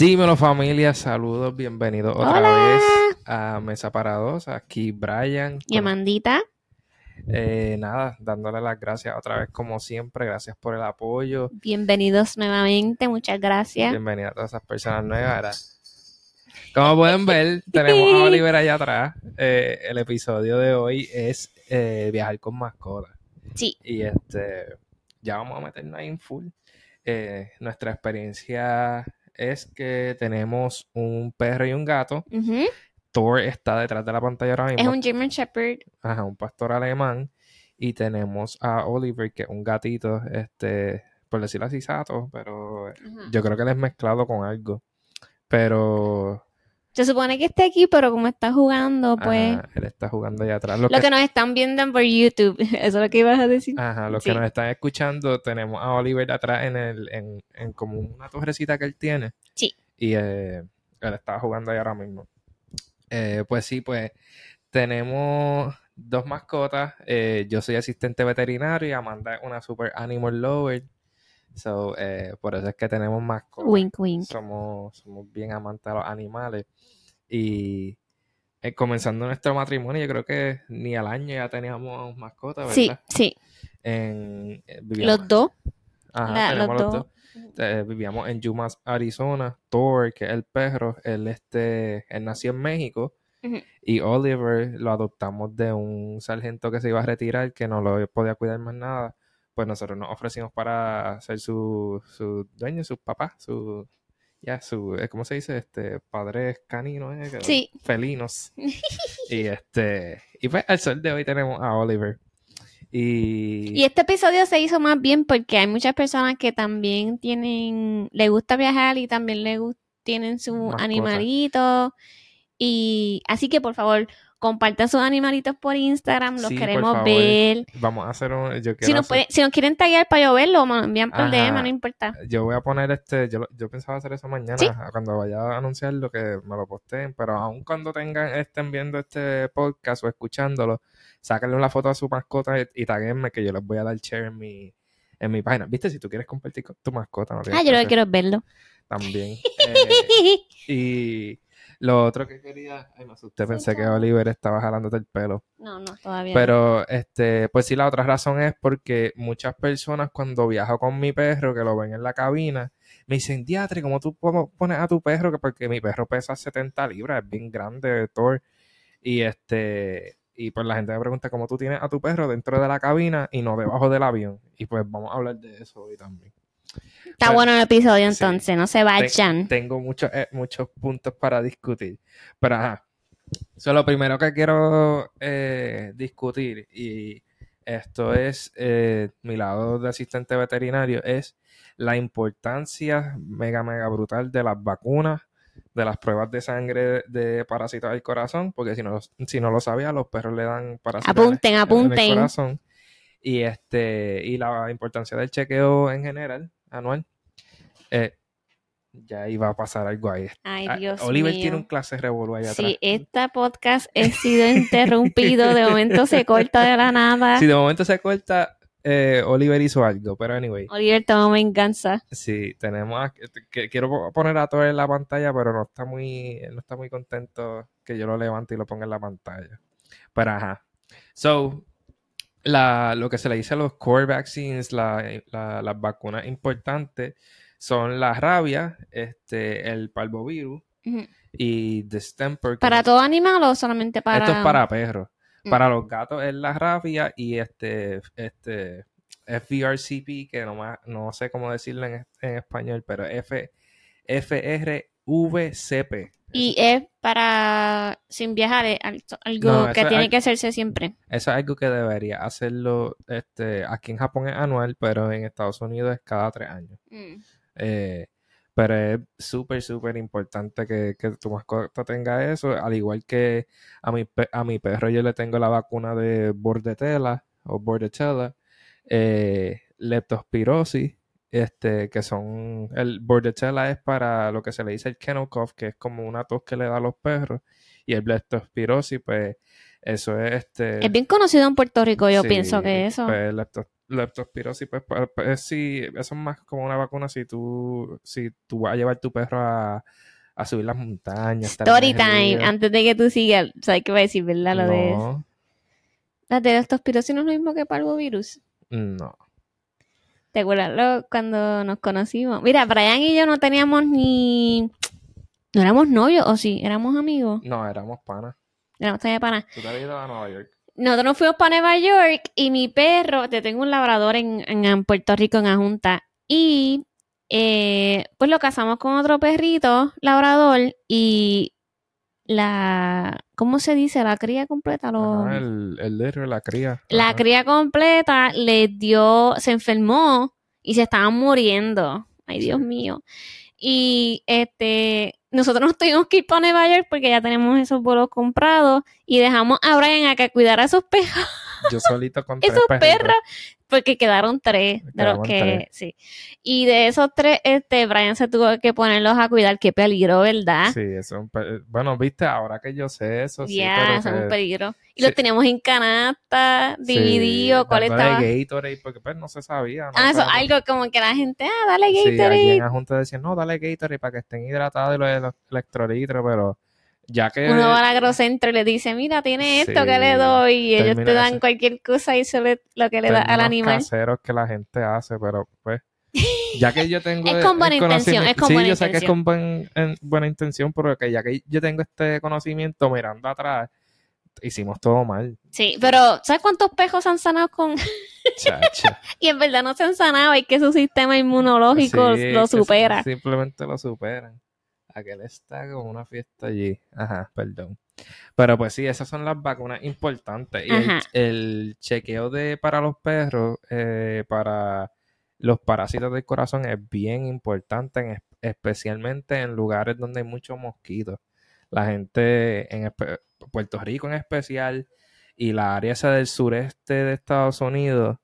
Dímelo familia, saludos, bienvenidos otra Hola. vez a Mesa para Dos. Aquí Brian. Y Amandita, Eh, nada, dándole las gracias otra vez como siempre, gracias por el apoyo. bienvenidos nuevamente, muchas gracias. Bienvenida a todas esas personas nuevas. Como pueden ver, tenemos a Oliver allá atrás. Eh, el episodio de hoy es eh, viajar con mascotas. Sí, Y este, ya vamos a meternos ahí en full. Nuestra experiencia es que tenemos un perro y un gato. Thor está detrás de la pantalla ahora es mismo. un German Shepherd. Ajá, un pastor alemán. Y tenemos a Oliver, que es un gatito, este, por decirlo así, sato, pero yo creo que él es mezclado con algo. Pero Se supone que esté aquí, pero como está jugando, pues él está jugando allá atrás. Lo lo que- que nos están viendo por YouTube, eso es lo que ibas a decir. Ajá, los Sí. que nos están escuchando, tenemos a Oliver atrás en el, en, en como una torrecita que él tiene. Sí. Y eh, él está jugando ahí ahora mismo. Eh, pues sí, pues tenemos dos mascotas. Eh, yo soy asistente veterinario y Amanda es una super animal lover. So, eh, por eso es que tenemos mascotas. Wink, wink. Somos, somos bien amantes de los animales. Y eh, comenzando nuestro matrimonio, yo creo que ni al año ya teníamos mascotas, ¿verdad? Sí, sí, En, eh, vivíamos, los dos. Ajá, la- tenemos los los dos. dos. Eh, vivíamos en Yumas, Arizona. Thor, que es el perro, él, este, él nació en México. Y Oliver lo adoptamos de un sargento que se iba a retirar, que no lo podía cuidar más nada. Pues nosotros nos ofrecimos para ser su, su dueño, sus papás, su, ya, su, eh, ¿cómo se dice? Este, padres caninos, eh, Sí. felinos. y este, y pues al sol de hoy tenemos a Oliver. Y, Y este episodio se hizo más bien porque hay muchas personas que también tienen, le gusta viajar y también le tienen su Mascota. animalito. Y así que por favor, compartan sus animalitos por Instagram, los Sí, queremos ver. vamos a hacer un, yo quiero Si nos, hacer- si nos quieren taggear para yo verlo, me envían por Ajá. DM, no importa. Yo voy a poner este, yo, yo pensaba hacer eso mañana, Sí. cuando vaya a anunciarlo, que me lo posteen, pero aun cuando tengan, estén viendo este podcast o escuchándolo, sáquenle una foto a su mascota y, y taguenme que yo les voy a dar share en mi, en mi página. ¿Viste? Si tú quieres compartir con tu mascota, no Ah, yo lo que quiero es verlo. también. Eh, y lo otro que quería, ay, me asusté, pensé que Oliver estaba jalándote el pelo. No, no, todavía no. Pero, este, pues sí, la otra razón es porque muchas personas cuando viajo con mi perro, que lo ven en la cabina, me dicen, diatre, ¿cómo tú po- pones a tu perro? Que Porque mi perro pesa 70 libras, es bien grande, Thor. Y este, y pues la gente me pregunta, ¿cómo tú tienes a tu perro dentro de la cabina y no debajo del avión? Y pues vamos a hablar de eso hoy también. Está bueno el episodio sí. entonces, no se vayan. tengo muchos, eh, muchos puntos para discutir. Pero ajá. So, lo primero que quiero eh, discutir, y esto es eh, mi lado de asistente veterinario, es la importancia mega, mega brutal de las vacunas, de las pruebas de sangre de parásitos del corazón, porque si no, si no lo sabía, los perros le dan parásitos en Apunten, en el apunten. corazón. Y este, y la importancia del chequeo en general, anual. Eh, ya iba a pasar algo ahí. Ay, Ah, Dios Oliver mío. tiene un clase revolú allá atrás. Sí, este podcast ha sido interrumpido, de momento se corta de la nada. Si de momento se corta, eh, Oliver hizo algo, pero anyway. Oliver toma venganza. Sí, tenemos a- que, quiero poner a todo en la pantalla, pero no está muy, no está muy contento que yo lo levante y lo ponga en la pantalla. Pero ajá. So, la, lo que se le dice a los core vaccines, la- la- las vacunas importantes, son la rabia, este, el parvovirus Ujú. y distemper. ¿Para todo animal o solamente para...? Esto es para perros. Mm. Para los gatos es la rabia y este, este FVRCP, que no, ma- no sé cómo decirlo en, en español, pero F, FRVCP. Y es para sin viajar, es al- algo No, que tiene que hacerse siempre. Eso es algo que debería hacerlo, este, aquí en Japón es anual, pero en Estados Unidos es cada tres años. Mm. Eh, pero es súper, súper importante que, que tu mascota tenga eso, al igual que a mi, a mi perro yo le tengo la vacuna de bordetela o bordetella, eh, leptospirosis, este, que son, el bordetella es para lo que se le dice el kennel cough, que es como una tos que le da a los perros, y el leptospirosis, pues, eso es este... Es bien conocido en Puerto Rico, yo Sí, pienso que eso. pues, lepto- leptospirosis, pues, pues, pues, sí, eso es más como una vacuna si tú, si tú vas a llevar tu perro a, a subir las montañas. Story time, río. antes de que tú sigas, ¿sabes qué voy a decir, verdad? Lo de No, la de leptospirosis no es lo mismo que parvovirus. no. ¿Te acuerdas lo- cuando nos conocimos? Mira, Brian y yo no teníamos ni... No éramos novios, ¿o sí? ¿Éramos amigos? No, éramos panas. Éramos todavía panas. Tú te has ido a Nueva York. Nosotros nos fuimos para Nueva York y mi perro, te tengo un labrador en, en- en Puerto Rico, en Ajunta, y eh, pues lo casamos con otro perrito, labrador, y la, ¿cómo se dice? La cría completa, lo- Ajá, el, el litro, la cría. la cría completa le dio, se enfermó y se estaban muriendo. Ay, Dios mío. Y este, nosotros nos tuvimos que ir para Nueva York porque ya tenemos esos vuelos comprados y dejamos a Brian a que cuidara a esos perros, Yo solito con esos perros, porque quedaron tres de los que, tres. sí. Y de esos tres, este, Brian se tuvo que ponerlos a cuidar, qué peligro, ¿verdad? Sí, eso es un pe- Bueno, viste, ahora que yo sé eso, sí, Ya, pero son que- un peligro. Y sí. los teníamos en canasta, divididos, cuál dándole estaba. Gatorade, porque pues no se sabía. ¿no? Ah, eso, Pero- algo como que la gente, ah, dale Sí, allí Gatorade. en la junta decían, no, dale Gatorade para que estén hidratados y los ele- electrolitos, pero ya que... Uno va al agrocentro y le dice, mira, tiene esto que le doy. Y ellos te dan ese- cualquier cosa y eso le- lo que le da al animal. caseros que la gente hace, pero pues... Ya que yo tengo... Es el- con buena intención, es conocimiento- con sí, buena yo sé que es con buen- en- buena intención, pero que ya que yo tengo este conocimiento mirando atrás, hicimos todo mal. Sí, pero ¿sabes cuántos pejos se han sanado con...? Y en verdad no se han sanado, es que su sistema inmunológico Sí, lo supera. sim- Simplemente lo superan. Aquel está como una fiesta allí. Ajá, perdón. Pero pues sí, esas son las vacunas importantes. Y el, chequeo de para los perros, eh, para los parásitos del corazón es bien importante, en es- especialmente en lugares donde hay muchos mosquitos. La gente en Puerto Rico en especial y la área esa del sureste de Estados Unidos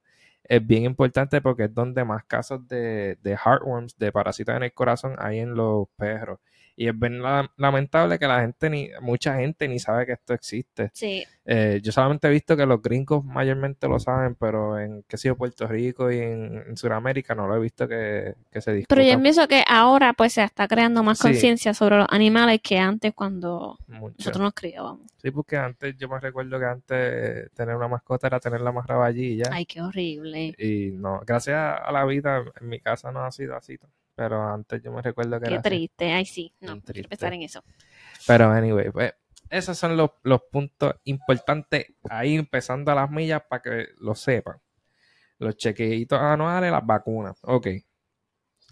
es bien importante porque es donde más casos de, de heartworms, de parásitos en el corazón, hay en los perros. Y es bien la- lamentable que la gente ni, mucha gente ni sabe que esto existe. Sí, Eh, yo solamente he visto que los gringos mayormente lo saben, pero en qué sé yo, Puerto Rico y en, en Sudamérica no lo he visto que, que se discuta pero yo pienso que ahora pues se está creando más Sí. conciencia sobre los animales que antes cuando mucho. nosotros nos criábamos. Sí, porque antes yo me recuerdo que antes tener una mascota era tenerla más allí y ya. Ay, qué horrible. Y no, gracias a la vida en mi casa no ha sido así. Pero antes yo me recuerdo que Qué era así. triste. Ay, sí. No, quiero pensar en eso. Pero anyway, pues esos son los, los puntos importantes ahí empezando a las millas para que lo sepan. Los chequeitos anuales, las vacunas. Ok.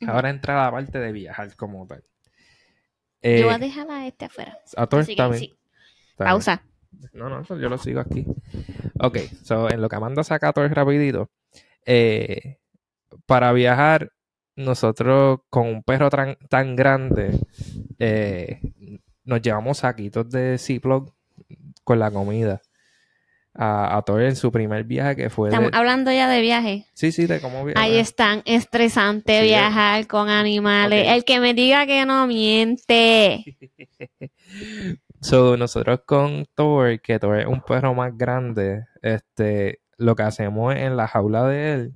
Ahora entra la parte de viajar como tal. Eh, Yo voy a dejar a este afuera. a todos Así también. sí. Pausa. No, no, eso yo lo sigo aquí. Ok, so en lo que Amanda saca todo es rapidito. eh, para viajar, nosotros con un perro tan, tan grande, eh, nos llevamos saquitos de Ziploc con la comida. A, a Thor en su primer viaje que fue Estamos de... hablando ya de viaje. Sí, sí, de cómo viajar. Ahí es tan estresante Sí, viajar con animales. El que me diga que no miente. So, nosotros con Thor, que Thor es un perro más grande, este, lo que hacemos en la jaula de él,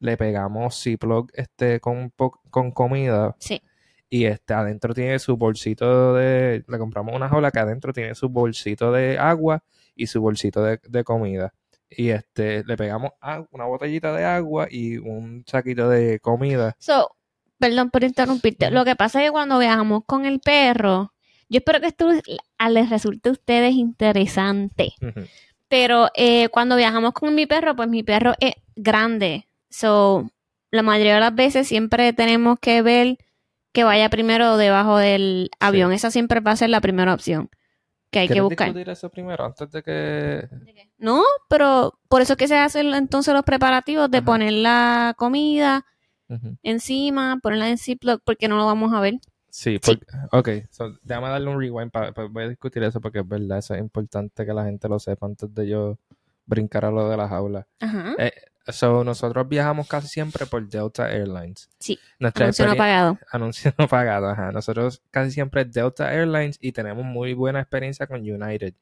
le pegamos Ziploc este, con, con comida Sí. y este, adentro tiene su bolsito de... Le compramos una jaula que adentro tiene su bolsito de agua y su bolsito de, de comida. Y este, le pegamos una botellita de agua y un saquito de comida. So, perdón por interrumpirte. Lo que pasa es que cuando viajamos con el perro, yo espero que esto les resulte a ustedes interesante. Pero eh, cuando viajamos con mi perro, pues mi perro es grande. So, la mayoría de las veces siempre tenemos que ver que vaya primero debajo del avión. Esa siempre va a ser la primera opción que hay que ¿Quieres buscar. discutir eso primero antes de que... No, pero por eso es que se hacen entonces los preparativos de Ajá. poner la comida encima, ponerla en Ziploc, porque no lo vamos a ver. Sí, Sí. porque, ok, so, déjame darle un rewind para, voy a discutir eso porque es verdad, eso es importante que la gente lo sepa antes de yo brincar a lo de la jaula. Ajá. Eh, so, nosotros viajamos casi siempre por Delta Airlines. Sí, Nuestra Anuncio no pagado. anuncio no pagado, ajá. Nosotros casi siempre es Delta Airlines y tenemos muy buena experiencia con United.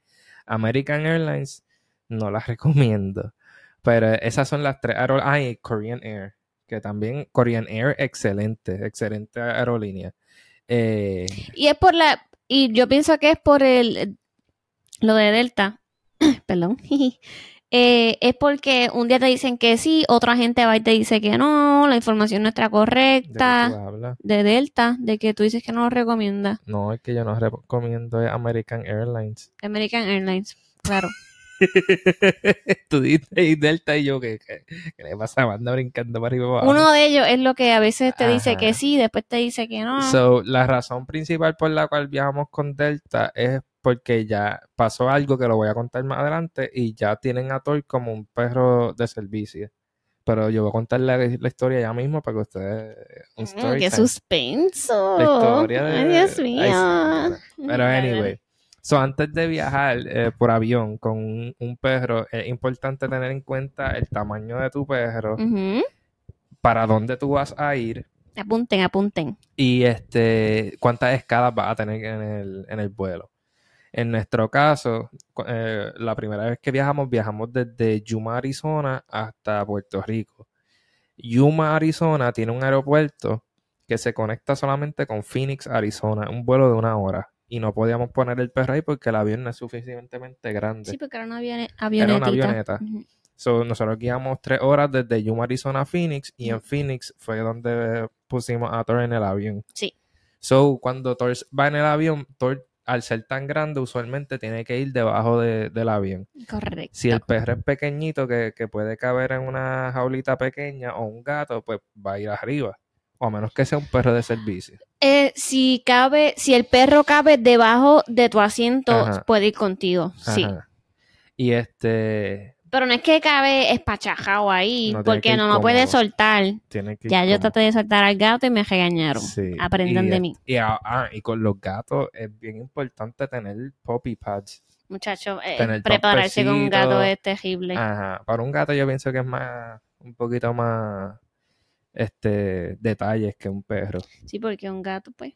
American Airlines no la recomiendo Pero esas son las tres aerolíneas. Ah, y Korean Air, que también Korean Air, excelente, excelente aerolínea. Eh, Y es por la. Y yo pienso que es por el. Lo de Delta. Perdón. Eh, es porque un día te dicen que sí, otra gente va y te dice que no, la información no está ¿de qué tú correcta. De Delta, de que tú dices que no lo recomiendas. No, es que yo no recomiendo American Airlines. American Airlines, claro. Tú dices y Delta y yo, ¿qué, qué, qué le pasa? Anda brincando para arriba y para abajo. Uno de ellos es lo que a veces te dice que sí, después te dice que no. So, la razón principal por la cual viajamos con Delta es porque ya pasó algo que lo voy a contar más adelante y ya tienen a Thor como un perro de servicio. Pero yo voy a contar la, la historia ya mismo para que ustedes... Un Mm, story ¡Qué time. suspenso! La historia de... Ay, Dios Ay, mío. sí, Pero anyway. So, antes de viajar eh, por avión con un, un perro, es importante tener en cuenta el tamaño de tu perro, para dónde tú vas a ir Apunten, apunten. y este cuántas escalas vas a tener en el, en el vuelo. En nuestro caso, eh, la primera vez que viajamos, viajamos desde Yuma, Arizona hasta Puerto Rico. Yuma, Arizona tiene un aeropuerto que se conecta solamente con Phoenix, Arizona, un vuelo de una hora. Y no podíamos poner el perro ahí porque el avión no es suficientemente grande. Sí, porque era una avione- Era avionetita. una avioneta. So, nosotros guiamos tres horas desde Yuma, Arizona a Phoenix y en Phoenix fue donde pusimos a Thor en el avión. Sí. So, cuando Thor va en el avión, Thor, al ser tan grande, usualmente tiene que ir debajo de- del avión. Correcto. Si el perro es pequeñito, que, que puede caber en una jaulita pequeña o un gato, pues va a ir arriba. O a menos que sea un perro de servicio. Eh, si cabe, si el perro cabe debajo de tu asiento, Ajá. puede ir contigo. Sí. Y este Pero no es que cabe espachajado ahí, No, porque no lo puede soltar. tiene que ir Ya yo traté de soltar al gato y me regañaron. Sí, Aprendan y, de mí. Y, ah, y con los gatos es bien importante tener puppy pads. Muchachos, eh, prepararse con un gato es terrible. Ajá. Para un gato yo pienso que es más, un poquito más, este, detalles que un perro. Sí, porque un gato, pues.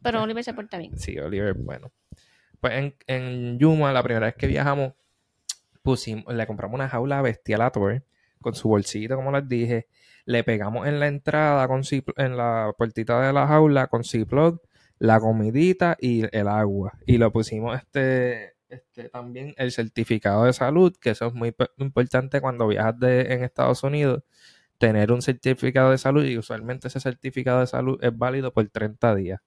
Pero Oliver se porta bien. Sí, Oliver, bueno. Pues en, en Yuma, la primera vez que viajamos, pusimos, le compramos una jaula bestial a Thor, con su bolsito, como les dije. Le pegamos en la entrada, con en la puertita de la jaula, con Ziploc, la comidita y el agua. Y lo pusimos este, este también el certificado de salud, que eso es muy importante cuando viajas de, en Estados Unidos, tener un certificado de salud y usualmente ese certificado de salud es válido por 30 días.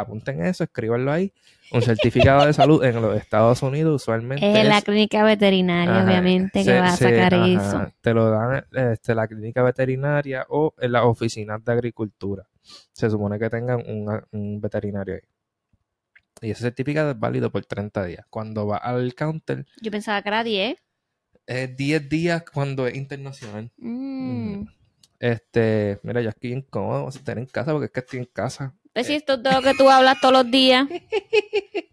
Apunten eso, escríbanlo ahí. Un certificado de salud en los Estados Unidos usualmente Es la clínica veterinaria, Ajá, obviamente, que va a se- sacar ajá, eso. Te lo dan este, la clínica veterinaria o en las oficinas de agricultura. Se supone que tengan un, un veterinario ahí. Y ese certificado es válido por 30 días. Cuando va al counter, Yo pensaba que era 10. es 10 días cuando es internacional. Mm. Este, mira, yo estoy incómodo estar en casa porque es que estoy en casa. Pues si esto es todo lo que tú hablas todos los días.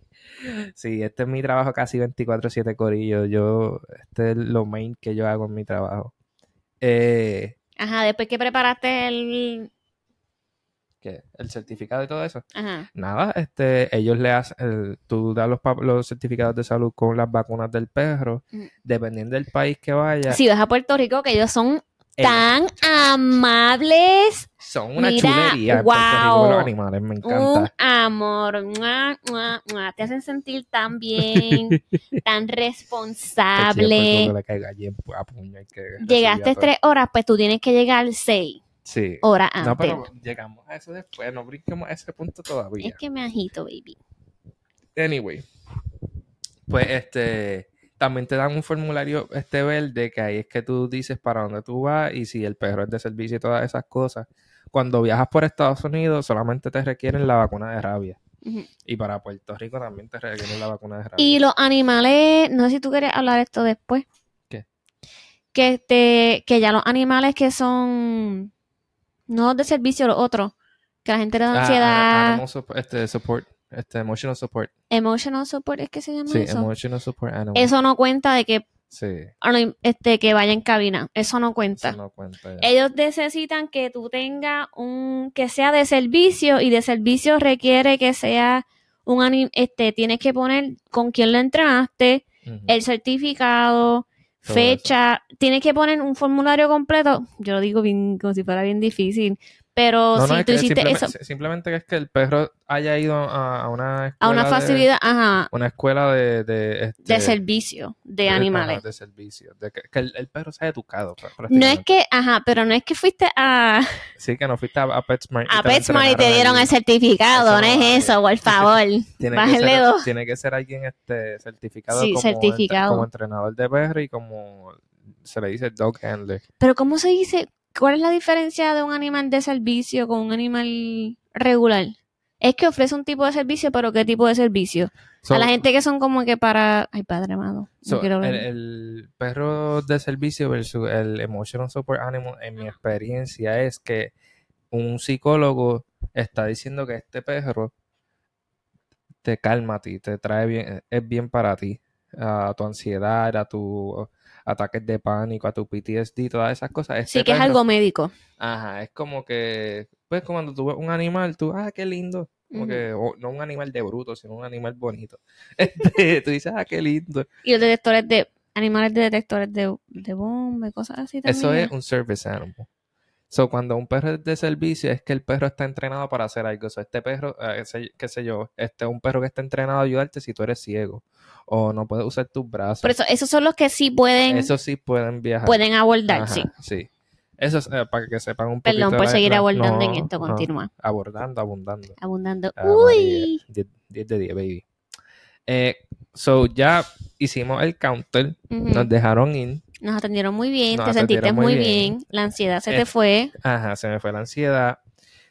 Sí, este es mi trabajo casi 24/7 corillo. Yo, este es lo main que yo hago en mi trabajo. Eh, Ajá, después que preparaste el... ¿qué? El certificado y todo eso. Ajá. Nada, este, ellos le hacen, el- tú das los, certificados de salud con las vacunas del perro, Mm. dependiendo del país que vaya. Si vas a Puerto Rico, que ellos son tan amables. son una mira, chulería wow. los animales, me Un encanta. amor. Mua, mua, mua. Te hacen sentir tan bien, tan responsable. Llegaste tres horas, pues tú tienes que llegar seis. Sí. horas antes. No, pero llegamos a eso después, no brinquemos a ese punto todavía. Es que me agito, baby. Anyway, pues este también te dan un formulario este verde que ahí es que tú dices para dónde tú vas y si el perro es de servicio y todas esas cosas. Cuando viajas por Estados Unidos solamente te requieren la vacuna de rabia y para Puerto Rico también te requieren la vacuna de rabia. Y los animales, no sé si tú quieres hablar esto después. ¿Qué? Que este, que ya los animales que son no de servicio, los otros, que la gente le da Ah, ansiedad, animal sup- este support, este emotional support. emotional support es que se llama Sí, eso. emotional support animal. Eso no cuenta de que Sí, este que vaya en cabina, eso no cuenta. eso no cuenta. Ellos necesitan que tú tengas un que sea de servicio y de servicio requiere que sea un anim- este tienes que poner con quién lo entrenaste, el certificado, todo fecha, tienes que poner un formulario completo. Yo lo digo bien, como si fuera bien difícil. Pero No, si tú hiciste simplemente, eso simplemente que es que el perro haya ido a, a una escuela a una de- facilidad, ajá, una escuela de, de, este, de servicio de de- animales. ajá, de servicio. De que, que el, el perro sea educado. pues, No es que, ajá, pero no es que fuiste a, Sí, que no fuiste a, a PetSmart. a PetSmart y te dieron el certificado, Eso no es eso, por favor. Tiene que, ser, dos. tiene que ser alguien este, certificado, Sí, como, certificado. entre- como entrenador de perro y como se le dice dog handler. Pero ¿cómo se dice? ¿Cuál es la diferencia de un animal de servicio con un animal regular? Es que ofrece un tipo de servicio, pero ¿qué tipo de servicio? So- a la gente que son como que para... Ay, padre amado. no so, quiero el, ver. el perro de servicio versus el emotional support animal, en mi experiencia, es que un psicólogo está diciendo que este perro te calma a ti, te trae bien, es bien para ti, a tu ansiedad, a tu ataques de pánico, a tu PTSD, todas esas cosas. Este sí, que es algo médico. Ajá, es como que, pues cuando tú ves un animal, tú, ah, qué lindo. Como que, no un animal de bruto, sino un animal bonito. Este, tú dices, ah, qué lindo. Y los detectores de... Animales de detectores de, de bomba y cosas así también. Eso es un service animal. So, cuando un perro es de servicio, es que el perro está entrenado para hacer algo. So, este perro, eh, ese- qué sé yo, este es un perro que está entrenado a ayudarte si tú eres ciego. O no puedes usar tus brazos. Por eso, esos son los que sí pueden, Eso sí pueden viajar. pueden abordar, Ajá, sí. sí. Eso es eh, para que sepan un poquito. Perdón por seguir la- abordando en no, esto, no, continúa. abordando, abundando. Abundando. Ah, Uy. 10, 10 de 10, baby. Eh, so, ya hicimos el counter, nos dejaron ir. Nos atendieron muy bien, Nos te sentiste muy bien. bien. la ansiedad se Eh, te fue. Ajá, se me fue la ansiedad.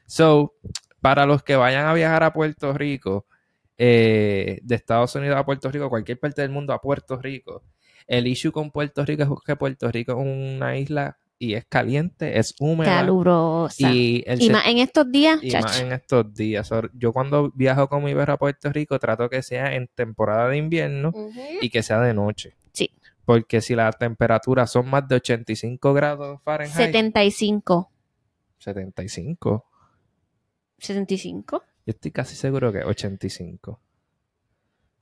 So, para los que vayan a viajar a Puerto Rico, eh, de Estados Unidos a Puerto Rico, cualquier parte del mundo a Puerto Rico, el issue con Puerto Rico es que Puerto Rico es una isla y es caliente, es húmeda. Calurosa. Y, el más en estos días, y más en estos días. So, yo cuando viajo con mi perro a Puerto Rico trato que sea en temporada de invierno y que sea de noche. Porque si las temperaturas son más de 85 grados Fahrenheit, 75. 75. 75. Yo estoy casi seguro que 85.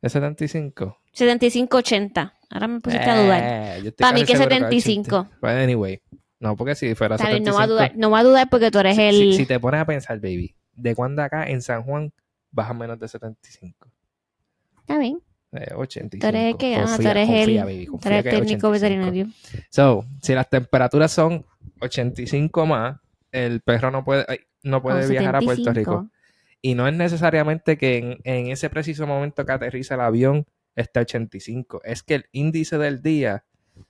¿Es 75? 75, 80. Ahora me pusiste a dudar. Eh, yo estoy Pa' mí que seguro 75. 80. But anyway, no, porque si fuera Está bien, 75. no va a dudar, no va a dudar porque tú eres si, el. si- si te pones a pensar, baby, ¿de cuándo acá en San Juan baja menos de 75? Está bien. Eh, 85. Tú eres el que, ajá, tú Confía, eres confía, el, baby, tú confía eres el que es técnico 85. veterinario. So, si las temperaturas son 85 más, el perro no puede, no puede O viajar a Puerto 75. Rico. Y no es necesariamente que en, en ese preciso momento que aterriza el avión esté 85. Es que el índice del día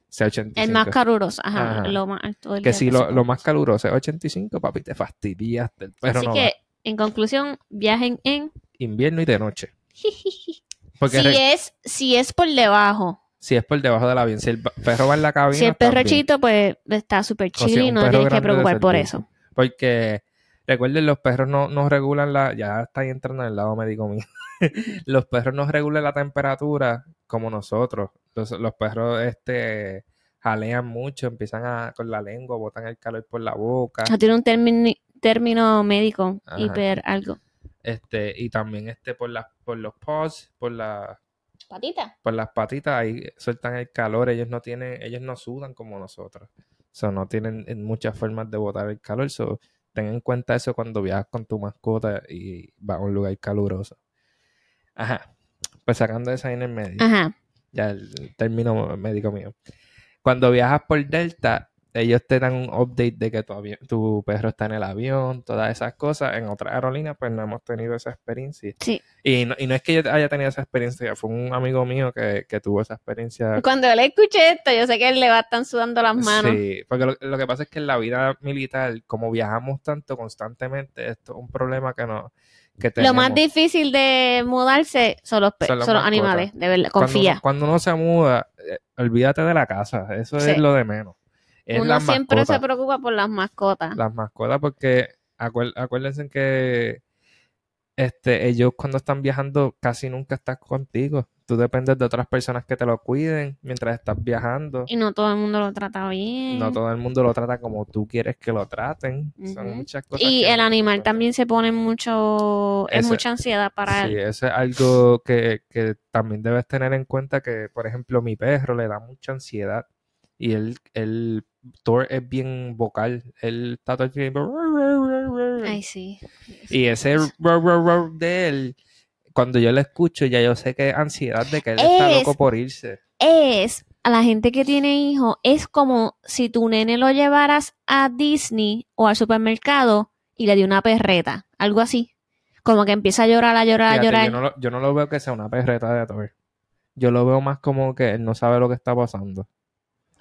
sea 85. El más caluroso, ajá, Ajá. lo más alto del que día si que lo, más caluroso es 85, papi, te fastidiaste. El perro Así no que, va. en conclusión, viajen en. Invierno y de noche. Porque si re- es, si es por debajo. si es por debajo del avión, si el perro va en la cabina. Si el perro chiquito, pues está súper chill y no tienes que preocupar por eso. Porque recuerden, los perros no, no regulan la. Ya está ahí entrando en el lado médico mío. los perros no regulan la temperatura como nosotros. Los, los perros este jalean mucho, empiezan a con la lengua, botan el calor por la boca. Eso tiene un término, término médico, Ajá. hiper algo. Este, y también este por las, por los paws, por la, Patita. por las patitas, ahí sueltan el calor, ellos no tienen, ellos no sudan como nosotros. So, no tienen eh, muchas formas de botar el calor. So, ten en cuenta eso cuando viajas con tu mascota y vas a un lugar caluroso. Ajá. Pues sacando esa ahí en el medio. Ajá. Ya el término médico mío. Cuando viajas por Delta, ellos te dan un update de que tu, tu perro está en el avión, todas esas cosas. En otras aerolíneas, pues no hemos tenido esa experiencia. Sí. Y no, y no es que yo haya tenido esa experiencia, fue un amigo mío que, que tuvo esa experiencia. Cuando le escuché esto, yo sé que le va a estar sudando las manos. Sí, porque lo, lo que pasa es que en la vida militar, como viajamos tanto constantemente, esto es un problema que no que Lo tenemos. más difícil de mudarse son los, Son son los animales, de verdad, Cuando confía. uno- Cuando uno, se muda, eh, olvídate de la casa, eso Sí. es lo de menos. Es Uno siempre se preocupa por las mascotas. las mascotas porque acuérdense que este, ellos cuando están viajando casi nunca están contigo. Tú dependes de otras personas que te lo cuiden mientras estás viajando. Y no todo el mundo lo trata bien. No todo el mundo lo trata como tú quieres que lo traten. Son muchas cosas. Y el animal también se pone mucho, es Eso- mucha ansiedad para Sí, él. eso es algo que, que también debes tener en cuenta que, por ejemplo, mi perro le da mucha ansiedad Y él, él, Thor es bien vocal. Él está todo el tiempo. Ay, sí. Y ese de él, cuando yo lo escucho, ya yo sé que es ansiedad de que él está Es- loco por irse. es a la gente que tiene hijos, es como si tu nene lo llevaras a Disney o al supermercado y le dio una perreta, algo así. Como que empieza a llorar, a llorar, a llorar. yo, no lo, yo no lo veo que sea una perreta de Thor. Yo lo veo más como que él no sabe lo que está pasando.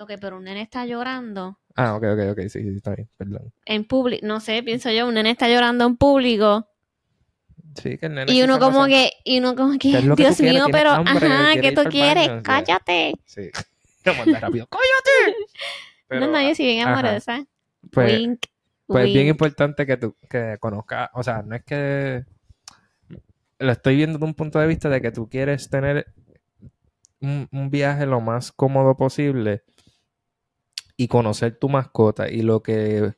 Ok, pero un nene está llorando Ah, ok, ok, ok, sí, sí, está bien, perdón. en público, no sé, pienso yo, un nene está llorando en público Sí, que el nene y uno como que, y uno como que, ¿Qué es lo que tú Dios quieres? mío, ¿Tienes pero, hambre? ajá, ¿Quieres ¿qué tú quieres? baño? Cállate. Sí. Como anda rápido. ¡Cállate! Pero, no, no, yo sí bien amorosa. Pues, Wink, pues es bien importante que tú que conozcas, o sea, no es que lo estoy viendo de un punto de vista de que tú quieres tener un, un viaje lo más cómodo posible y conocer tu mascota y lo que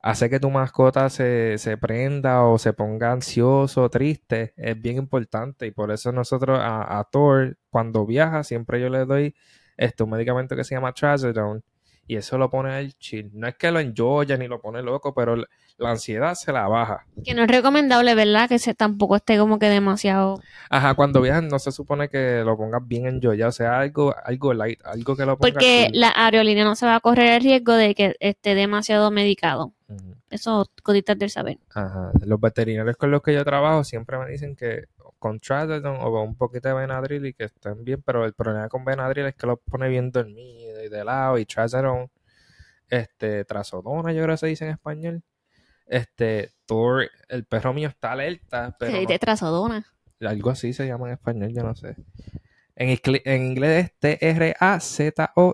hace que tu mascota se, se prenda o se ponga ansioso o triste es bien importante. Y por eso nosotros a, Thor cuando viaja siempre yo le doy este, un medicamento que se llama Trazodone y eso lo pone al chill. No es que lo enjoya ni lo pone loco, pero la- ansiedad se la baja. Que no es recomendable, ¿verdad? Que se, tampoco esté como que demasiado... Ajá, cuando viajas no se supone que lo pongas bien enjoyado, o sea, algo, algo light, algo que lo ponga Porque chill. la aerolínea no se va a correr el riesgo de que esté demasiado medicado. Ujú. Eso, cositas del saber. Ajá. Los veterinarios con los que yo trabajo siempre me dicen que con Trazodone o con un poquito de Benadryl y que estén bien, pero el problema con Benadryl es que lo pone bien dormido y de lado y Trazodone, este, Trazodona yo creo que se dice en español. Este, Thor, el perro mío está alerta, pero Se no- trazodona. algo así se llama en español, yo no sé. En, en inglés es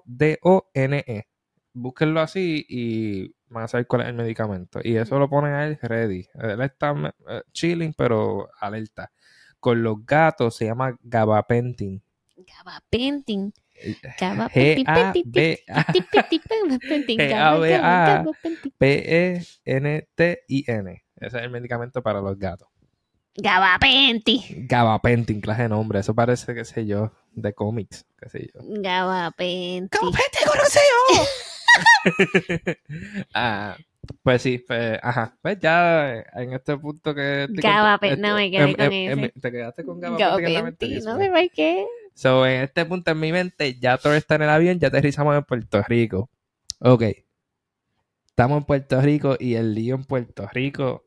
T-R-A-Z-O-D-O-N-E. Búsquenlo así y van a saber cuál es el medicamento. Y eso lo ponen a él ready. Él está eh, chilling, pero alerta. Con los gatos se llama gabapentin. Gabapentin. Gabapentin. G-A-B-A. Gabapentin. G-A-B-A. Gabapentin. P-E-N-T-I-N. Ese es el medicamento para los gatos. Gabapentin. Gabapentin, clase de nombre. Eso parece, qué sé yo, de cómics, qué sé yo. Gabapentin. ah, pues sí, pues, ajá. Pues ya en este punto que... estoy Gabapen- con- no, me este, quedé em- con em- em- Te quedaste con Gabapentin. Gabapentin. No sé por qué. So, en este punto en mi mente, ya todo está en el avión, ya aterrizamos en Puerto Rico. Ok. Estamos en Puerto Rico y el lío en Puerto Rico.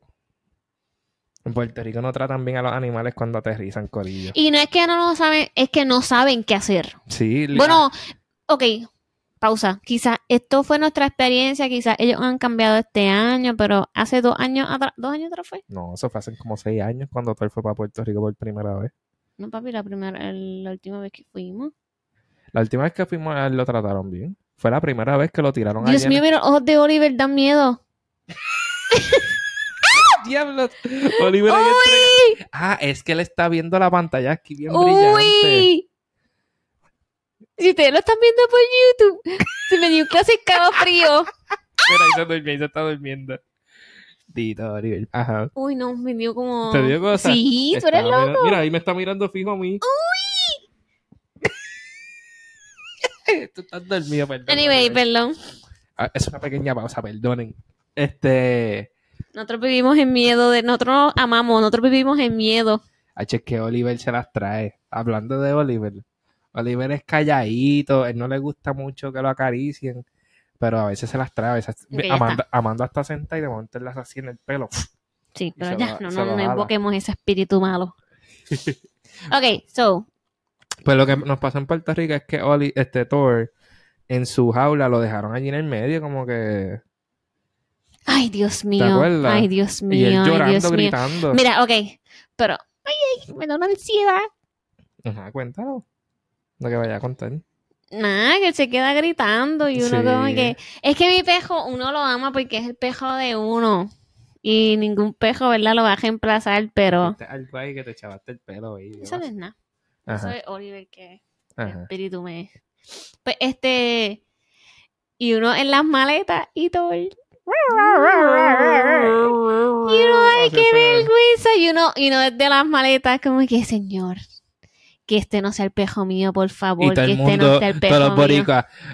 En Puerto Rico no tratan bien a los animales cuando aterrizan, corillo. Y no es que no lo saben, es que no saben qué hacer. Sí, Bueno, ok, pausa. Quizás esto fue nuestra experiencia, quizás ellos han cambiado este año, pero hace dos años atrás, ¿dos años atrás fue? No, eso fue hace como seis años cuando Thor fue para Puerto Rico por primera vez. No, papi, la primera, el- la última vez que fuimos. La última vez que fuimos a él lo trataron bien. Fue la primera vez que lo tiraron Dios allá. mío, mira, los ojos de Oliver dan miedo. ¡Diablos! Oliver ahí ¡Uy! Ah, es que él está viendo la pantalla aquí bien brillante. ¡Uy! Si ustedes lo están viendo por YouTube, se me dio un clase frío. Mira, ahí se durmió, ahí se está durmiendo. Dito, Oliver. Ajá. Uy, no, me dio como... ¿Te dio cosa? Sí, tú eres loco. mira- Mira, ahí me está mirando fijo a mí. Tú estás dormido, perdón. Anyway, Oliver. perdón. Ah, es una pequeña pausa, perdonen. Este... Nosotros vivimos en miedo de... Nosotros nos amamos, nosotros vivimos en miedo. H, es que Oliver se las trae. Hablando de Oliver, Oliver es calladito, él no le gusta mucho que lo acaricien, pero a veces se las trae. A veces, Ok, ya Amanda, Amanda está sentada y de momento las así en el pelo. Sí, pero ya, lo- no, no, no invoquemos ese espíritu malo. ok, so, Pues lo que nos pasó en Puerto Rico es que Oli, este Thor, en su jaula lo dejaron allí en el medio, como que. ay, Dios mío. acuerdas? Ay, Dios Y él mío, ay, llorando, Dios mío. gritando. Mira, ok, pero, ay, ay, me da una ansiedad. Ajá, cuéntalo. Lo que vaya a contar. Nada, que se queda gritando y uno Sí. como que... Es que mi pejo, uno lo ama porque es el pejo de uno. Y ningún pejo, ¿verdad? Lo va a reemplazar, pero... Este, algo ahí que te chavaste el pelo, baby. Eso no es nada. Eso es Oliver que el espíritu me... Pues este... Y uno en las maletas y todo el... Y uno, ay, Así qué se ve. vergüenza. Y uno, y uno desde las maletas como que, señor, que este no sea el pejo mío, por favor, Y que este no sea el pejo mío.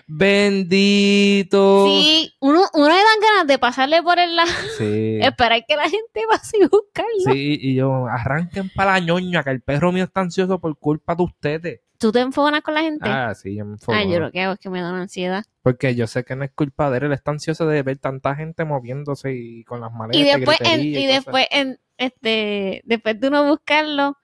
bendito. Sí, uno, uno le dan ganas de pasarle por el lado, Sí. esperar que la gente pase y buscarlo. Sí, y yo, arranquen para la ñoña, que el perro mío está ansioso por culpa de ustedes. ¿Tú te enfonas con la gente? Ah, sí, yo me Ay, enfoco. yo lo que hago es que me da una ansiedad. Porque yo sé que no es culpa de él, él está ansioso de ver tanta gente moviéndose y con las maletas Y después, en, gritería y después, en, este, después de uno buscarlo,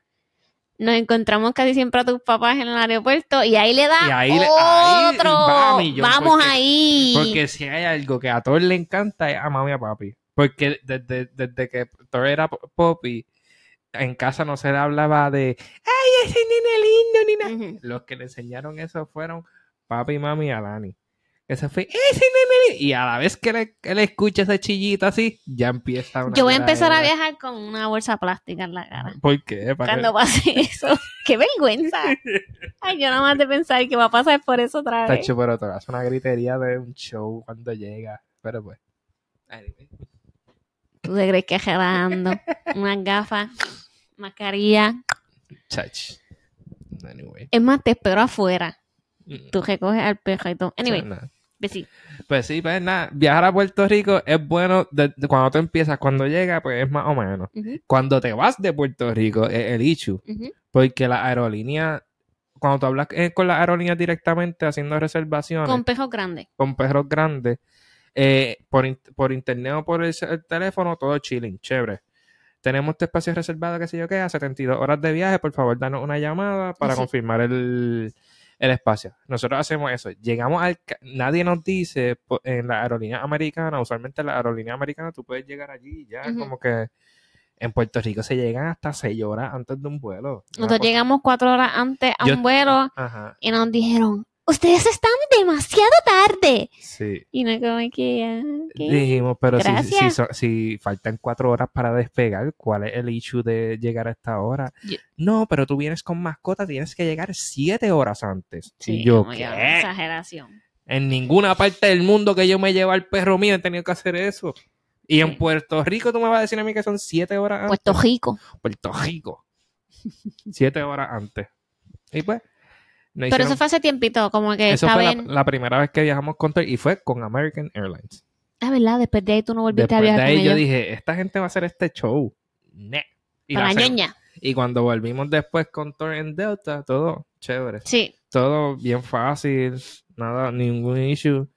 nos encontramos casi siempre a tus papás en el aeropuerto y ahí le da ahí ahí otro. a millón, Vamos porque- ahí. Porque si hay algo que a Thor le encanta es a mami y a papi. Porque desde, desde que Thor era po- Poppy, en casa no se le hablaba de ¡Ay, ese nene lindo! Ni nada. Ujú. Los que le enseñaron eso fueron papi, mami y Alani. Ese fue ¡Ese nene lindo! Y a la vez que le, que le escucha ese chillito así, ya empieza una Yo voy a empezar a viajar con una bolsa plástica en la cara. ¿Por qué? ¿Para qué? Cuando pase eso. ¡Qué vergüenza! Ay, yo nada más de pensar que va a pasar por eso otra vez. Tacho, pero te hace una gritería de un show cuando llega. Pero pues. anyway. ¿Tú te crees que relajando? Unas gafas, mascarilla. Chach. Anyway. Es más, te espero afuera. Mm. Tú recoges al pejo y todo. Anyway. Pues sí, pues nada. Viajar a Puerto Rico es bueno de- de cuando tú empiezas. Cuando llega, pues es más o menos. Cuando te vas de Puerto Rico es el issue. Porque la aerolínea. Cuando tú hablas eh, con la aerolínea directamente haciendo reservaciones Con pejos grandes. con perros grandes, eh, por, por internet o por el, teléfono, todo chilling, chévere. Tenemos este espacio reservado, qué sé yo qué, a 72 horas de viaje, por favor, danos una llamada para Sí. confirmar el, el espacio. Nosotros hacemos eso. Llegamos al... Nadie nos dice, en la aerolínea americana, usualmente en la aerolínea americana tú puedes llegar allí ya, como que en Puerto Rico se llegan hasta 6 horas antes de un vuelo. Nosotros llegamos cuatro horas antes a Yo- un vuelo Ajá, y nos dijeron, ustedes están demasiado tarde. sí. Y no como que, ah. Dijimos, pero si, faltan cuatro horas para despegar, ¿cuál es el issue de llegar a esta hora? Yo- No, pero tú vienes con mascota, tienes que llegar siete horas antes. Sí, y yo, exageración. En ninguna parte del mundo que yo me lleve al perro mío he tenido que hacer eso. Y en. Puerto Rico tú me vas a decir a mí que son siete horas antes. Puerto Rico. Puerto Rico. siete horas antes. Y pues... no Pero hicieron- eso fue hace tiempito, como que eso fue la, en... la primera vez que viajamos con y fue con American Airlines. Ah, ¿verdad? Después de ahí tú no volviste a Después de viajar ahí con yo ellos. dije, esta gente va a hacer este show. Ne. Y, Para la ñoña. y cuando volvimos después con Thor en Delta, todo chévere. Sí. Todo bien fácil, nada, ningún issue.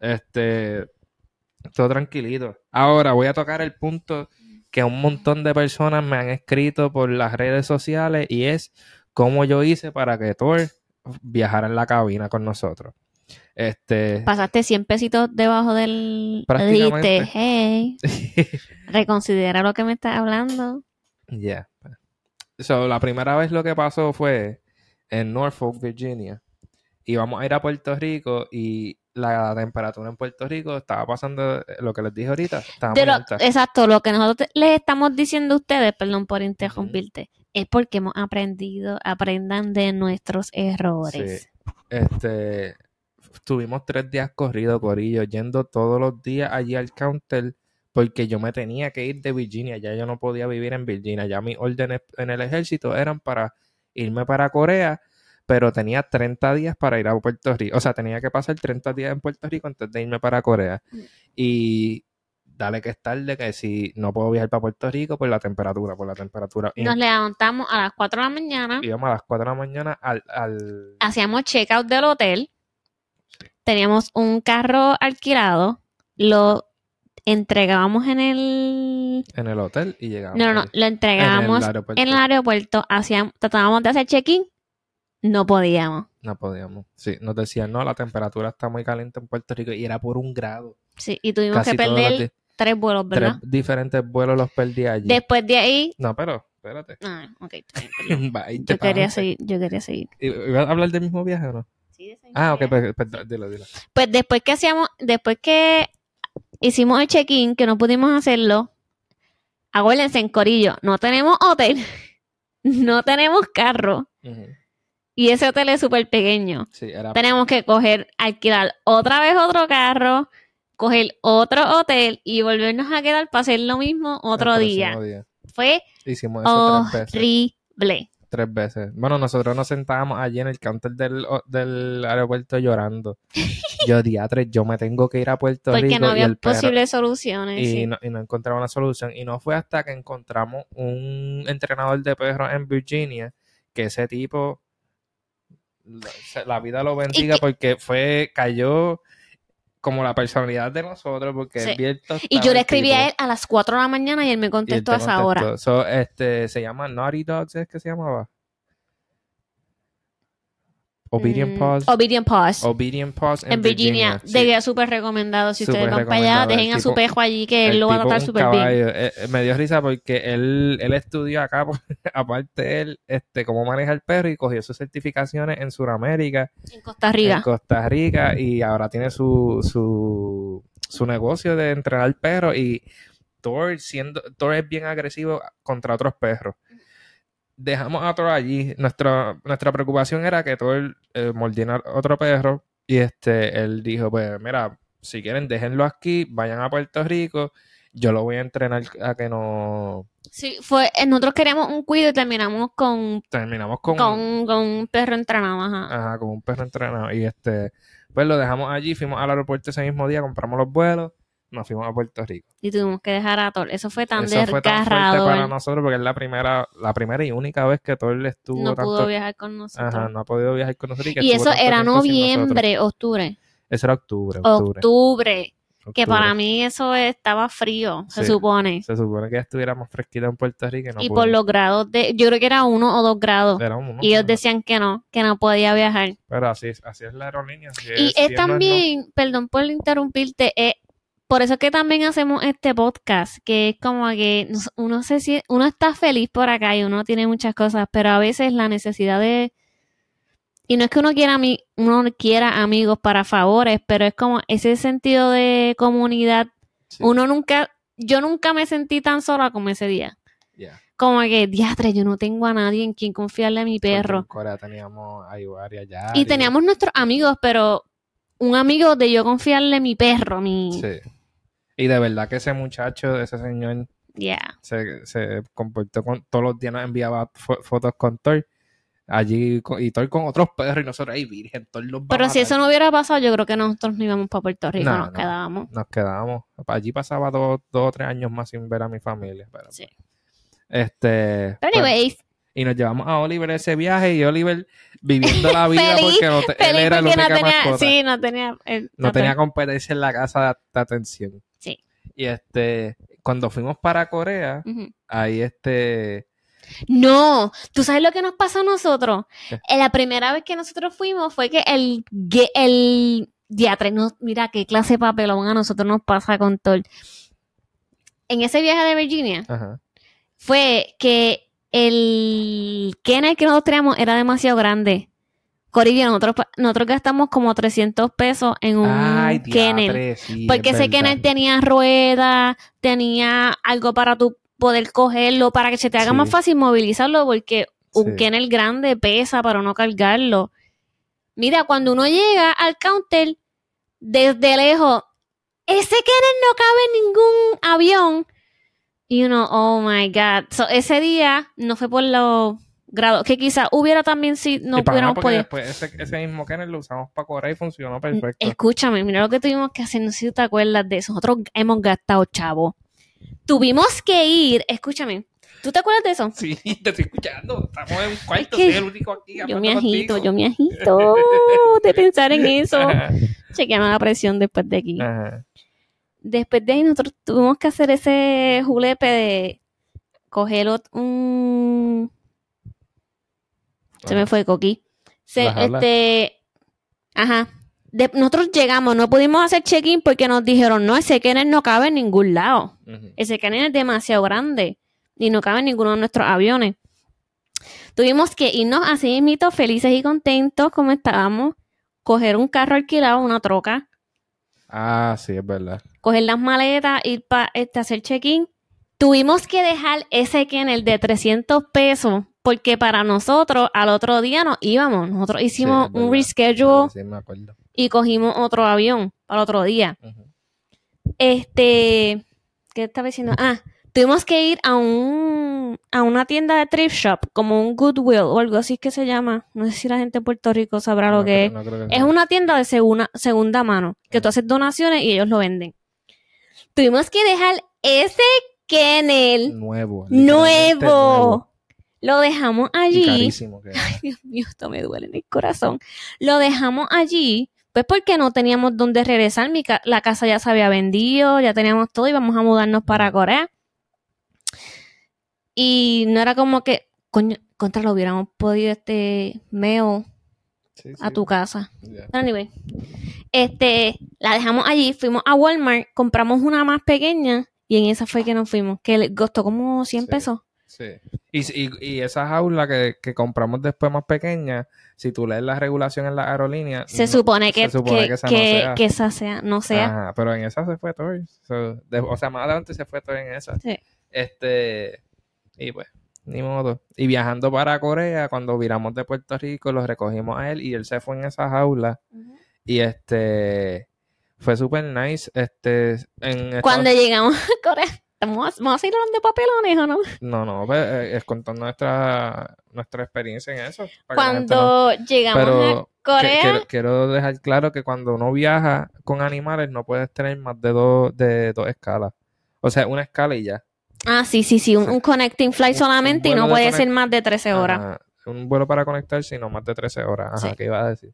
Este, todo tranquilito. Ahora voy a tocar el punto que un montón de personas me han escrito por las redes sociales y es cómo yo hice para que Thor viajara en la cabina con nosotros. Este, Pasaste 100 pesitos debajo del... Dijiste, hey, reconsidera lo que me estás hablando. Ya. So, la primera vez lo que pasó fue en Norfolk, Virginia. Íbamos a ir a Puerto Rico y la temperatura en Puerto Rico estaba pasando eh, lo que les dije ahorita. Estaba lo- exacto, lo que nosotros te- les estamos diciendo a ustedes, perdón por interrumpirte, es porque hemos aprendido, aprendan de nuestros errores. Sí. Este, estuvimos tres días corridos, Corillo, yendo todos los días allí al counter porque yo me tenía que ir de Virginia, ya yo no podía vivir en Virginia, ya mis órdenes en el ejército eran para irme para Corea, pero tenía 30 días para ir a Puerto Rico, o sea, tenía que pasar 30 días en Puerto Rico antes de irme para Corea. Mm. Y dale que es tarde, que si no puedo viajar para Puerto Rico por la temperatura, por la temperatura. Nos levantamos a las 4 de la mañana, íbamos a las 4 de la mañana al... al... hacíamos checkout del hotel, teníamos un carro alquilado, lo entregábamos en el... en el hotel y llegamos. No, no, no, lo entregábamos en el aeropuerto. en el aeropuerto, hacíamos, tratábamos de hacer check-in, no podíamos. No podíamos. Sí, nos decían, no, la temperatura está muy caliente en Puerto Rico y era por un grado. Sí, y tuvimos Casi que perder. Tres vuelos, Tres ¿verdad? diferentes vuelos los perdí allí. Después de ahí... No, pero, espérate. Ah, ok. Bye, Yo quería seguir, yo quería seguir. ¿Ibas a hablar del mismo viaje o no? Ah, ok, pues, pues, dilo, dilo. Pues después que hacíamos, después que hicimos el check-in, que no pudimos hacerlo, acuérdense en Corillo, no tenemos hotel, no tenemos carro, y ese hotel es súper pequeño. Sí, era Tenemos que coger, alquilar otra vez otro carro, coger otro hotel y volvernos a quedar para hacer lo mismo otro día. Fue Hicimos eso tres veces. horrible. tres veces. Bueno, nosotros nos sentábamos allí en el counter del, aeropuerto llorando. yo, diatre, yo me tengo que ir a Puerto Porque Rico no y había perro- posibles soluciones. y, sí. no, y no encontraba una solución. Y no fue hasta que encontramos un entrenador de perros en Virginia que ese tipo, la, vida lo bendiga que- porque fue, cayó como la personalidad de nosotros porque Sí. es bien Y yo le escribí a tipo. él a las 4 de la mañana y él me Y él contestó te a esa hora. contestó. So, este, se llama Naughty Dogs, ¿es que se llamaba? Obedient Mm, Paws. Obedient Paws. Obedient Paws en, en Virginia, de que súper recomendado. Si ustedes van para allá. El dejen a su pejo allí que él El lo va a un súper bien. Eh, eh, me dio risa porque él, él estudió acá, pues, aparte él, este, cómo manejar perro y cogió sus certificaciones en Sudamérica, En Costa Rica. en Costa Rica y ahora tiene su, su, su negocio de entrenar perros y Thor siendo, Thor es bien agresivo contra otros perros. Dejamos a Thor allí. Nuestra, nuestra preocupación era que Thor eh, mordiera otro perro y este, él dijo, pues mira, si quieren déjenlo aquí, vayan a Puerto Rico, yo lo voy a entrenar a que no... Sí, fue, eh, nosotros queríamos un cuido y terminamos con, Terminamos con, con, con un perro entrenado. Ajá. ajá, con un perro entrenado y este, pues lo dejamos allí, fuimos al aeropuerto ese mismo día, compramos los vuelos, nos fuimos a Puerto Rico. Y tuvimos que dejar a Thor. Eso fue tan Eso fue tan fuerte desgarrador. para nosotros porque es la primera, la primera y única vez que Thor estuvo no tanto... pudo viajar con nosotros. Ajá, no ha podido viajar con nosotros. Y, que y estuvo eso era noviembre, octubre. Eso era octubre, octubre. Octubre. Que octubre. para mí eso estaba frío, se supone. Se supone que estuviéramos fresquitos en Puerto Rico y no y pudo. por los grados de, yo creo que era uno o dos grados. Era uno, Y ellos decían que no, que no podía viajar. Pero así, es- así es la aerolínea. así Y es, es no, también, perdón por interrumpirte, eh, por eso que también hacemos este podcast, que es como que uno se uno está feliz por acá y uno tiene muchas cosas, pero a veces la necesidad de y no es que uno quiera uno quiera amigos para favores, pero es como ese sentido de comunidad. Sí. Uno nunca, yo nunca me sentí tan sola como ese día. Como que, diatre, yo no tengo a nadie en quien confiarle a mi perro. En Corea teníamos a Ibar y a Yari. Y teníamos nuestros amigos, pero un amigo de yo confiarle a mi perro, mi... Sí. Y de verdad que ese muchacho, ese señor, Yeah. se, se comportó con todos los días nos enviaba fo- fotos con Thor allí con- y Thor con otros perros y nosotros ahí virgen Thor los va a Pero si matar". eso no hubiera pasado, yo creo que nosotros no íbamos para Puerto Rico, No, nos no. quedábamos. nos quedábamos allí pasaba dos, dos o tres años más sin ver a mi familia pero, Sí. este Pero pues, anyways, y nos llevamos a Oliver ese viaje y Oliver viviendo la vida Feliz, porque no te- él era la porque no tenía, mascota sí, no tenía, eh, no no tenía competencia en la casa de, de atención. Y este cuando fuimos para Corea ahí este No, tú sabes lo que nos pasó a nosotros. ¿Qué? Eh, La primera vez que nosotros fuimos fue que el, el diatre, no, mira qué clase de papelón a nosotros nos pasa con todo. En ese viaje de Virginia ajá fue que el kennel que nosotros teníamos era demasiado grande. Corillo, nosotros, nosotros gastamos como 300 pesos en un Ay, kennel. sí, Porque es ese verdad. kennel tenía ruedas, tenía algo para tu poder cogerlo, para que se te haga Sí. más fácil movilizarlo, porque un Sí. kennel grande pesa para no cargarlo. Mira, cuando uno llega al counter, desde lejos, ese kennel no cabe en ningún avión. Y uno, oh my God. So, ese día no fue por los grados, que quizás hubiera también si no Y porque podido. después ese, ese mismo kennel lo usamos para Corea y funcionó perfecto. Escúchame, mira lo que tuvimos que hacer, no sé si te acuerdas de eso. Nosotros hemos gastado, chavo. Tuvimos que ir, escúchame, ¿tú te acuerdas de eso? Sí, te estoy escuchando. Estamos en un cuarto, que soy el único aquí. Yo me agito, contigo. yo me agito de pensar en eso. Ajá, Chequeame la presión después de aquí. ajá. Después de ahí nosotros tuvimos que hacer ese julepe de coger un... Se me fue Coqui. Se, este... Ajá. De- nosotros llegamos, no pudimos hacer check-in porque nos dijeron, no, ese kennel no cabe en ningún lado. Ese kennel es demasiado grande y no cabe en ninguno de nuestros aviones. Tuvimos que irnos así mismo felices y contentos como estábamos, coger un carro alquilado, una troca, Ah, sí, es verdad. coger las maletas, ir para este, hacer check-in. Tuvimos que dejar ese kennel de 300 pesos porque para nosotros al otro día nos íbamos. Nosotros hicimos un verdad. reschedule Sí, me acuerdo. y cogimos otro avión para otro día. Este, ¿qué estaba diciendo? Ah, Tuvimos que ir a un a una tienda de thrift shop, como un Goodwill o algo así que se llama. No sé si la gente de Puerto Rico sabrá lo que creo- es. no que Es una tienda de segunda, segunda mano, que tú haces donaciones y ellos lo venden. Tuvimos que dejar ese kennel nuevo. nuevo. Lo dejamos Y allí. carísimo. que era. Dios mío, esto me duele en el corazón. Lo dejamos allí, pues porque no teníamos dónde regresar. Mi ca- la casa ya se había vendido, ya teníamos todo, íbamos a mudarnos para Corea. Y no era como que, coño, contra lo hubiéramos podido este Sí, a tu casa. Pero anyway, este, la dejamos allí, fuimos a Walmart, compramos una más pequeña y en esa fue que nos fuimos, que le costó como 100 Sí. pesos. Sí. Y, y, y esa jaula que, que compramos después más pequeña, si tú lees la regulación en la aerolínea, Se no- supone que, se supone que, que esa no sea. que esa sea, no sea. Ajá, pero en esa se fue todo. So, de- o sea, más adelante se fue todo en esa. Sí. Este, y pues, ni modo. Y viajando para Corea, cuando viramos de Puerto Rico, lo recogimos a él y él se fue en esa jaula. Y este, fue súper nice. Este, en Estados- Cuando llegamos a Corea, ¿vamos a, vamos a ir hablando de papelones o no? No, no, pues, eh, es contando nuestra, nuestra experiencia en eso. no- Cuando llegamos a Pero que- Corea, quiero, dejar claro que cuando uno viaja con animales no puedes tener más de dos, de dos escalas. O sea, una escala y ya. ah, sí, sí, sí, un, un connecting flight solamente y no puede conect- ser más de 13 horas. Ajá. Un vuelo para conectar, sino más de 13 horas. Ajá, Sí. ¿qué iba a decir?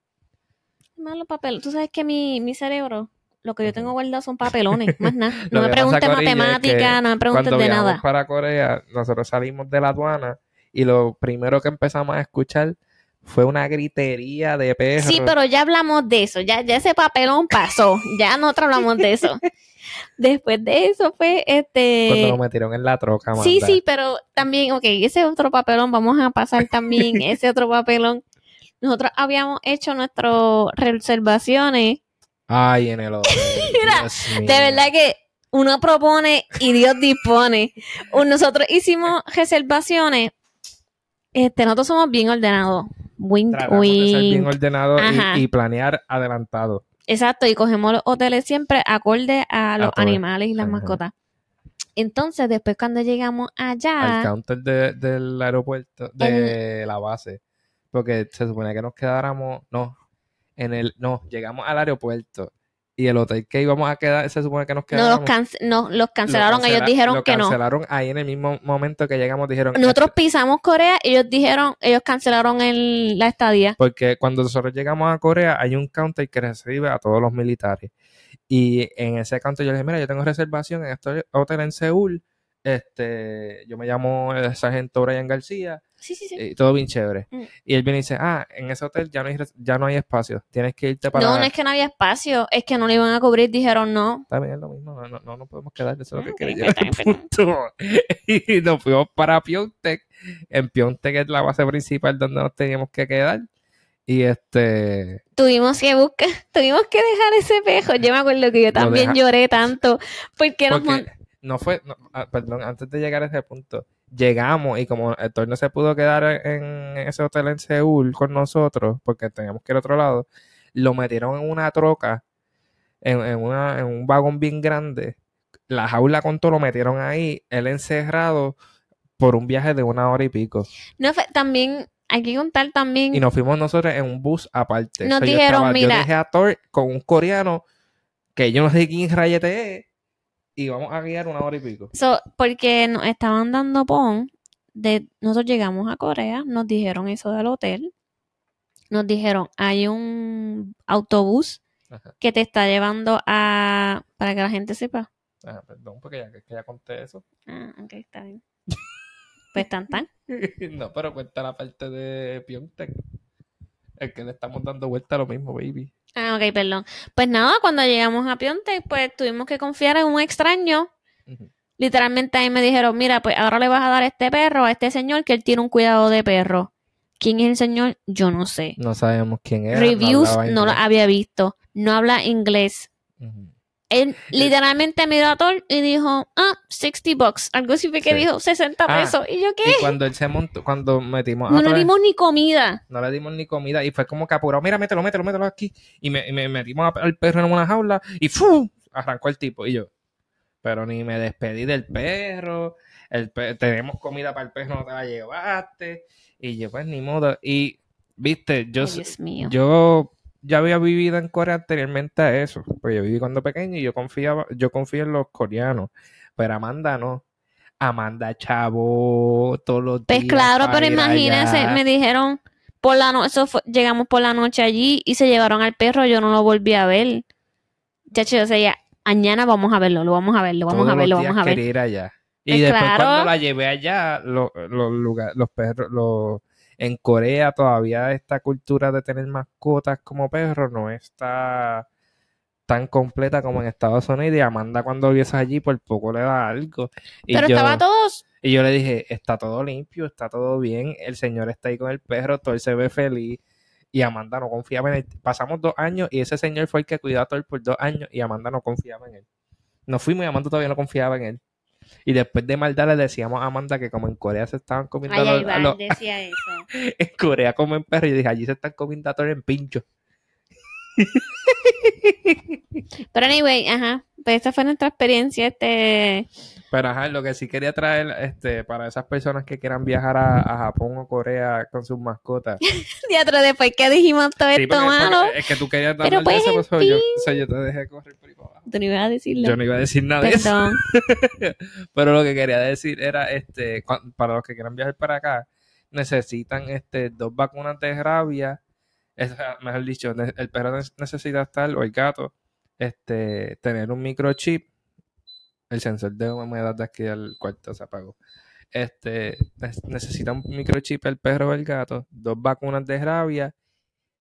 Malo papel. Tú sabes que mi, mi cerebro, lo que yo tengo guardado son papelones, más nada. Lo No me preguntes es matemática, que no me preguntes Cuando de nada. para Corea, nosotros salimos de la aduana y lo primero que empezamos a escuchar fue una gritería de perros. Sí, pero ya hablamos de eso, ya, ya ese papelón pasó, ya nosotros hablamos de eso. Después de eso fue Cuando este... nos metieron en la troca, Sí, manda. sí, pero también, ok, ese otro papelón, vamos a pasar también ese otro papelón. Nosotros habíamos hecho nuestras reservaciones. Ay, en el mío. De verdad que uno propone y Dios dispone. Nosotros hicimos reservaciones. Este, nosotros somos bien ordenados. Tratamos de ser bien wink. ordenado Ajá. y, y planear adelantado. Exacto, y cogemos los hoteles siempre acorde a los animales y las Ajá. mascotas. Entonces, después cuando llegamos allá, Al counter de- del aeropuerto, de la base. Porque se supone que nos quedáramos, no, en el, no, llegamos al aeropuerto y el hotel que íbamos a quedar, se supone que nos no quedáramos. los, cance- no, los lo cancelaron, ellos dijeron lo que no. cancelaron ahí en el mismo momento que llegamos, dijeron. Nosotros "Este", pisamos Corea, ellos dijeron, ellos cancelaron el- la estadía. Porque cuando nosotros llegamos a Corea hay un counter que recibe a todos los militares. Y en ese counter yo le dije, mira, yo tengo reservación en este hotel en Seúl. Este, yo me llamo el sargento Brian García. Sí, sí, sí. y todo bien chévere. Mm. Y él viene y dice, ah, en ese hotel ya no hay, ya no hay espacio. Tienes que irte para... No, no es que no había espacio, es que no lo iban a cubrir, dijeron no. Bien, es lo mismo. No, no, no nos podemos quedar. Eso es lo que Ah, quería al bien, punto. Y nos fuimos para Piontek. En Piontek es la base principal donde nos teníamos que quedar. Y este... Tuvimos que buscar, tuvimos que dejar ese pejo. Yo me acuerdo que yo también deja- lloré tanto porque nos no fue, no, ah, perdón, antes de llegar a ese punto, llegamos y como Héctor no se pudo quedar en ese hotel en Seúl con nosotros, porque teníamos que ir a otro lado, lo metieron en una troca, en, en una, en un vagón bien grande, la jaula con todo lo metieron ahí, él encerrado por un viaje de una hora y pico. no fue- también hay que contar también Y nos fuimos nosotros en un bus aparte. Nos So, yo dijeron, estaba- mira- Yo dejé a Thor con un coreano que yo no sé quién rayete es y vamos a guiar una hora y pico. So, porque nos estaban dando pon de nosotros llegamos a Corea, nos dijeron eso del hotel. Nos dijeron, hay un autobús Ajá. que te está llevando a para que la gente sepa. Ah, perdón, porque ya, que ya conté eso. Ah, ok, está bien. Pues tan tan. no, pero cuenta la parte de Piontek. El que le estamos dando vuelta a lo mismo, baby. Ah, ok, perdón. Pues nada, cuando llegamos a Piontek, pues tuvimos que confiar en un extraño. Literalmente ahí me dijeron, mira, pues ahora le vas a dar este perro a este señor que él tiene un cuidado de perro. ¿Quién es el señor? Yo no sé. No sabemos quién era. Reviews no lo había visto. No habla inglés. Ujú. Él literalmente miró a Thor y dijo, ah, 60 bucks. Algo así fue que Sí. dijo, 60 Ah, pesos. y yo, ¿qué? Y cuando él se montó, cuando metimos a No le dimos ni comida. no le dimos ni comida y fue como que apurado, mira, mételo, mételo, mételo aquí. Y me, metimos al perro en una jaula y ¡fu! arrancó el tipo. Y yo, pero ni me despedí del perro. El tenemos comida para el perro, no te la llevaste. Y yo, pues ni modo. Y, viste, yo, Ay, Dios mío. yo ya había vivido en Corea anteriormente a eso. Pues yo viví cuando pequeño y yo confiaba, yo confío en los coreanos. Pero Amanda no. Amanda chavo todos los Pues días claro, para pero imagínense, me dijeron por la noche, llegamos por la noche allí y se llevaron al perro, yo no lo volví a ver. Chacho, yo decía, mañana vamos a verlo, lo vamos a ver, lo vamos Todos a ver, los lo vamos a ver. ir allá. Y Pues después claro. cuando la llevé allá, lo- los lugar- los perros, los, en Corea todavía esta cultura de tener mascotas como perros no está tan completa como en Estados Unidos. Y Amanda cuando vives allí por poco le da algo. Y Pero yo, estaba todos, y yo le dije, está todo limpio, está todo bien, el señor está ahí con el perro, todo él se ve feliz. Y Amanda no confiaba en él. Pasamos dos años y ese señor fue el que cuidó a Thor por dos años y Amanda no confiaba en él. Nos fuimos y Amanda todavía no confiaba en él. Y después de maldad le decíamos a Amanda que como en Corea se estaban comiendo ay, los- los- decía eso. en Corea comen perro y dije, allí se están comiendo a en pincho. Pero anyway, ajá, pues esta fue nuestra experiencia, este, Pero ajá, lo que sí quería traer este, para esas personas que quieran viajar a, a Japón o Corea con sus mascotas. teatro después que dijimos todo Sí, esto porque- malo, porque es que tú querías de pues, eso, pues, yo, o sea, yo te dejé correr por ahí para abajo. tú no ibas a decirlo. Yo no iba a decir nada de eso. Perdón. Pero lo que quería decir era, este, para los que quieran viajar para acá, necesitan este, dos vacunas de rabia. Es, mejor dicho, el perro ne- necesita estar, o el gato, este, tener un microchip. El sensor de humedad de aquí al cuarto se apagó. Este, ne- necesita un microchip el perro o el gato, dos vacunas de rabia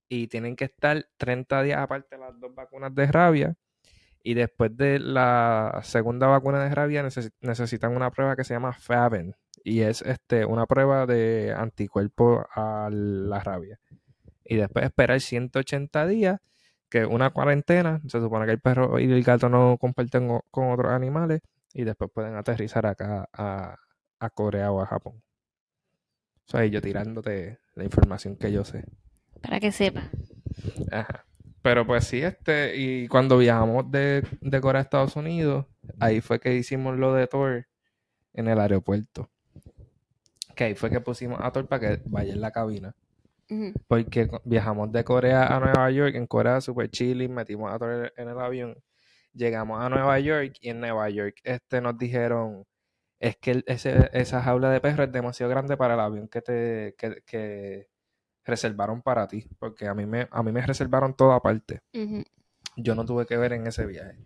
y tienen que estar 30 días aparte las dos vacunas de rabia. Y después de la segunda vacuna de rabia neces- necesitan una prueba que se llama FABEN. Y es este, una prueba de anticuerpo a la rabia. Y después esperar 180 días, que una cuarentena. Se supone que el perro y el gato no comparten con otros animales. Y después pueden aterrizar acá a, a Corea o a Japón. O sea, yo tirándote la información que yo sé. Para que sepa. Ajá. Pero pues sí, este, y cuando viajamos de, de Corea a Estados Unidos, ahí fue que hicimos lo de Thor en el aeropuerto. Que ahí fue que pusimos a Thor para que vaya en la cabina. Porque viajamos de Corea a Nueva York, en Corea super chilling, metimos a Thor en el avión. Llegamos a Nueva York y en Nueva York este, nos dijeron, es que el- ese- esa jaula de perro es demasiado grande para el avión que te que, que reservaron para ti. Porque a mí me, a mí me reservaron toda aparte Ujú. yo no tuve que ver en ese viaje.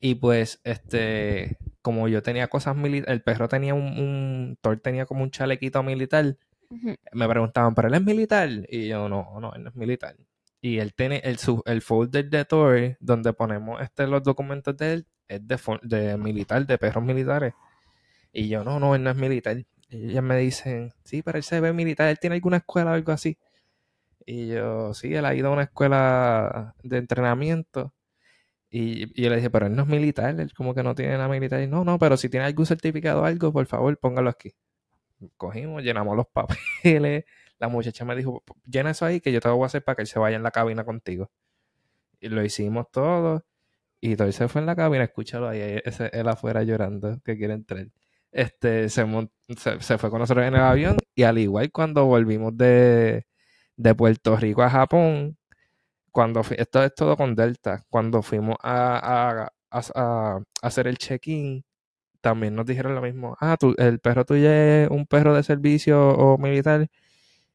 Y pues, este, como yo tenía cosas militares, el perro tenía un, un, Thor tenía como un chalequito militar, Me preguntaban, ¿pero él es militar? Y yo, no, no, él no es militar. Y él tiene el, el folder de Thor, donde ponemos este, los documentos de él, es de, de militar, de perros militares. Y yo, no, no, él no es militar. Y ellas me dicen, sí, pero él se ve militar, él tiene alguna escuela o algo así. Y yo, sí, él ha ido a una escuela de entrenamiento. Y, y yo le dije, pero él no es militar, él como que no tiene nada militar. Y no, no, pero si tiene algún certificado o algo, por favor, póngalo aquí. Cogimos, llenamos los papeles. La muchacha me dijo, llena eso ahí que yo te lo voy a hacer para que él se vaya en la cabina contigo. Y lo hicimos todo. Y todo se fue en la cabina, escúchalo ahí, él afuera llorando, que quiere entrar. Este, se, se, fue con nosotros en el avión y al igual cuando volvimos de, de Puerto Rico a Japón, cuando esto es todo con Delta, cuando fuimos a- a- a hacer el check-in, también nos dijeron lo mismo, ah, tú, el perro tuyo es un perro de servicio o militar,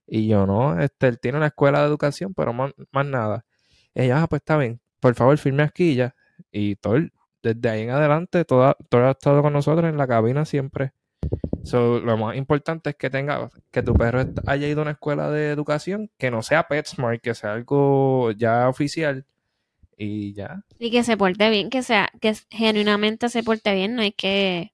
y yo no, este, él tiene una escuela de educación, pero más, más nada. Ella, ah, pues está bien, por favor, firme aquí ya. Y todo, desde ahí en adelante, todo, todo ha estado con nosotros en la cabina siempre. So, lo más importante es que tenga, que tu perro haya ido a una escuela de educación, que no sea PetSmart, que sea algo ya oficial. Y ya. Y que se porte bien, que sea, que genuinamente se porte bien, no es que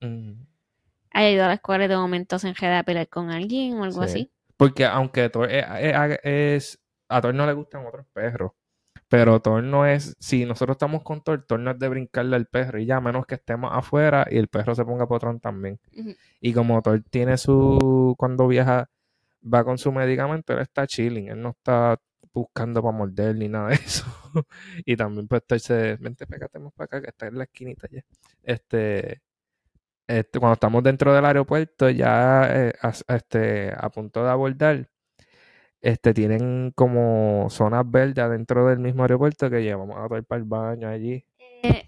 haya ido a la escuela y de momento se enjeda a pelear con alguien o algo Sí. así. Porque aunque Thor es, es- es- a Thor no le gustan otros perros, pero Thor no es, si nosotros estamos con Thor, Thor no es de brincarle al perro y ya, a menos que estemos afuera y el perro se ponga potrón también. Y como Thor tiene su, cuando viaja, va con su medicamento, él está chilling, él no está buscando para morder ni nada de eso. y también pues estarse, vente, pégate más para acá que está en la esquinita ya. Este, este, cuando estamos dentro del aeropuerto, ya eh, as- este, a punto de abordar, este, tienen como zonas verdes dentro del mismo aeropuerto que llevamos a todo para el baño allí. Eh,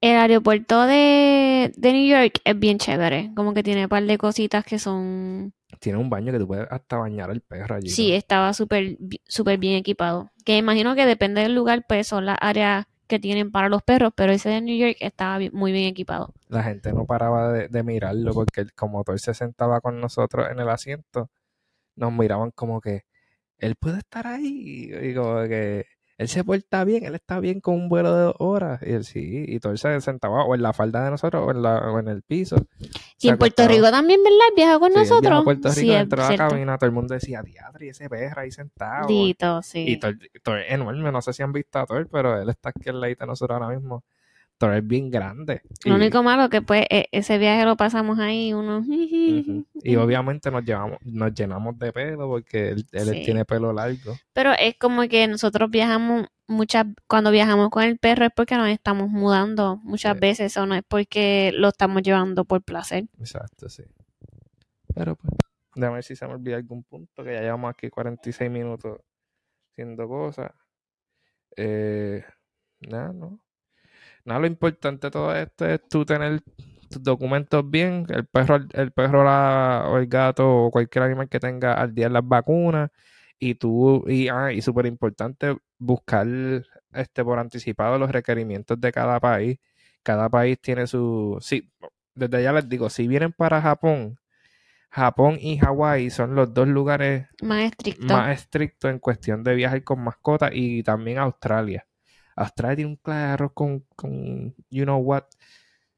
el aeropuerto de, de New York es bien chévere. Como que tiene un par de cositas que son. Tiene un baño que tú puedes hasta bañar al perro allí. Sí, estaba súper súper bien equipado. Que imagino que depende del lugar, pues son las áreas que tienen para los perros, pero ese de New York estaba muy bien equipado. La gente no paraba de, de mirarlo porque él, como él se sentaba con nosotros en el asiento, nos miraban como que él puede estar ahí. Y como que él se porta bien, él está bien con un vuelo de dos horas. Y él sí, y todo él se sentaba o en la falda de nosotros o en, la, o en el piso. Y en Puerto. Rico también, ¿verdad? Viaja con Sí, nosotros. a Puerto Rico Sí, dentro de la cabina, todo el mundo decía, diadre, y ese perro ahí sentado. Dito, sí. Y Thor es enorme, no sé si han visto a Thor, pero él está aquí al lado de nosotros ahora mismo. Thor es bien grande. Lo Y- único malo que pues e- ese viaje lo pasamos ahí uno. Y obviamente nos llevamos, nos llenamos de pelo porque él, él Sí. tiene pelo largo. pero es como que nosotros viajamos muchas cuando viajamos con el perro es porque nos estamos mudando muchas Sí. veces o no es porque lo estamos llevando por placer. Exacto, sí. Pero pues, déjame ver si se me olvida algún punto, que ya llevamos aquí 46 minutos haciendo cosas. Eh, nada, no. Nada, lo importante de todo esto es tú tener tus documentos bien, el perro, el perro la- o el gato o cualquier animal que tenga al día las vacunas y tú, y, ah, y súper importante buscar este por anticipado los requerimientos de cada país. Cada país tiene su, sí, desde ya les digo, si vienen para Japón, Japón y Hawái son los dos lugares Más estricto. más estrictos en cuestión de viajar con mascotas y también Australia. Australia tiene un claro con, con you know what,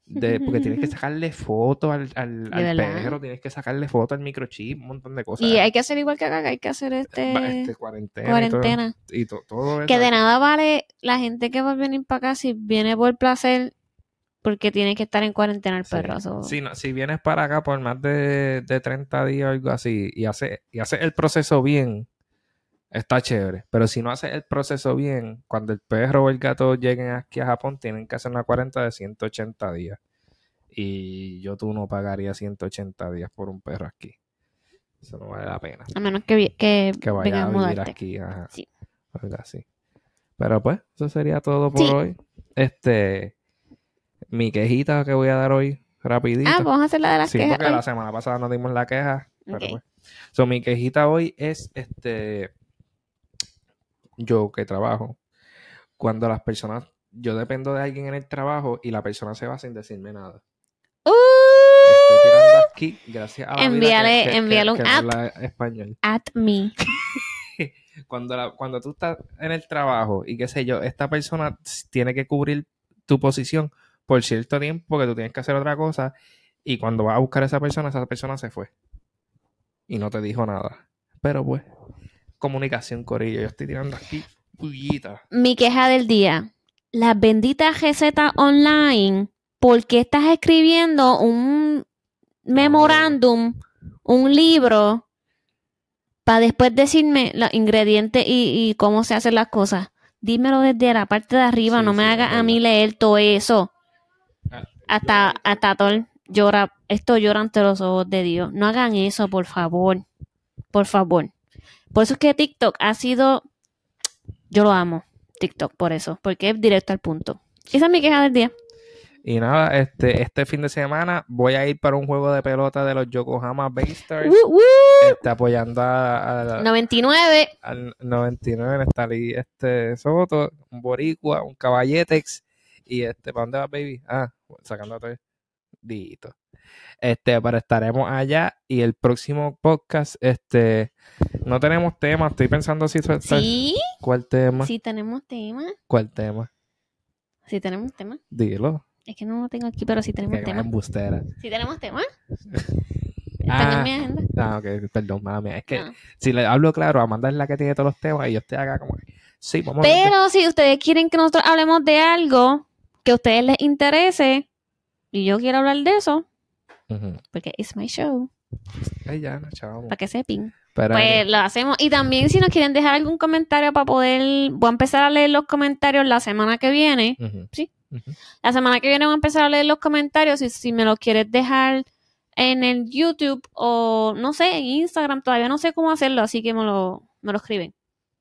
de, porque tienes que sacarle foto al, al, perro, tienes que sacarle foto al microchip, un montón de cosas. y hay que hacer igual que acá, que hay que hacer este, Va, este, cuarentena, y todo- cuarentena. y to- todo, eso. Que de nada vale la gente que va a venir para acá si viene por placer porque tiene que estar en cuarentena el Sí. perro. so- Si, no- si vienes para acá por más de, de 30 días o algo así y haces y hace el proceso bien, está chévere. Pero si no haces el proceso bien, cuando el perro o el gato lleguen aquí a Japón, tienen que hacer una cuarentena de 180 días. Y yo tú no pagaría 180 días por un perro aquí. Eso no vale la pena. A menos que, que, Que vaya vengas a vivir mudarte. aquí. Ajá, Sí. así. Pero pues, eso sería todo por Sí. hoy. Este, mi quejita que voy a dar hoy, rapidito. Ah, vamos a hacer la de las Sí, quejas. porque hoy. la semana pasada nos dimos la queja. Pero pues. So, mi quejita hoy es este. Yo que trabajo. Cuando las personas. Yo dependo de alguien en el trabajo y la persona se va sin decirme nada. Uh, Estoy tirando aquí gracias a la vida Envíale- que- que- envíale que- un que app. habla español. at me. Cuando, la- cuando tú estás en el trabajo y qué sé yo, esta persona tiene que cubrir tu posición por cierto tiempo que tú tienes que hacer otra cosa y cuando vas a buscar a esa persona, esa persona se fue y no te dijo nada. Pero pues, comunicación, Corillo. Yo estoy tirando aquí pullita. Mi queja del día. Las benditas recetas online. ¿Por qué estás escribiendo un memorándum, un libro, para después decirme los ingredientes y, y cómo se hacen las cosas? Dímelo desde la parte de arriba, Sí, no me hagas a mí leer todo eso. Ah, Hasta, yo- hasta todo llora, esto llora ante los ojos de Dios. No hagan eso, por favor. Por favor. Por eso es que TikTok ha sido. Yo lo amo, TikTok, por eso. Porque es directo al punto. Esa es mi queja del día. Y nada, este, este fin de semana voy a ir para un juego de pelota de los Yokohama Bay Stars. ¡Woo, woo! este, apoyando a, a- 99. al 99 está ahí este Soto, un Boricua, un Caballetex y este, ¿para dónde va baby? Ah, sacando todo dito. Este, pero estaremos allá y el próximo podcast, este, no tenemos tema, estoy pensando si Sí, cuál tema, sí tenemos tema. cuál tema, Sí tenemos tema. dilo, Es que no lo tengo aquí, pero sí tenemos que tema. embustera. Sí tenemos tema. Ah. En mi agenda. Ah, ok, perdón, mala mía. Es que No. si le hablo claro, Amanda es la que tiene todos los temas y yo estoy acá como que, sí, vamos a Pero si ustedes quieren que nosotros hablemos de algo que a ustedes les interese y yo quiero hablar de eso, porque it's my show, Ay, ya, chao. para que sepan. Pero Pues lo hacemos. Y también si nos quieren dejar algún comentario para poder, voy a empezar a leer los comentarios la semana que viene. Sí. La semana que viene voy a empezar a leer los comentarios y si me los quieres dejar en el YouTube o no sé, en Instagram, todavía no sé cómo hacerlo, así que me lo, me lo escriben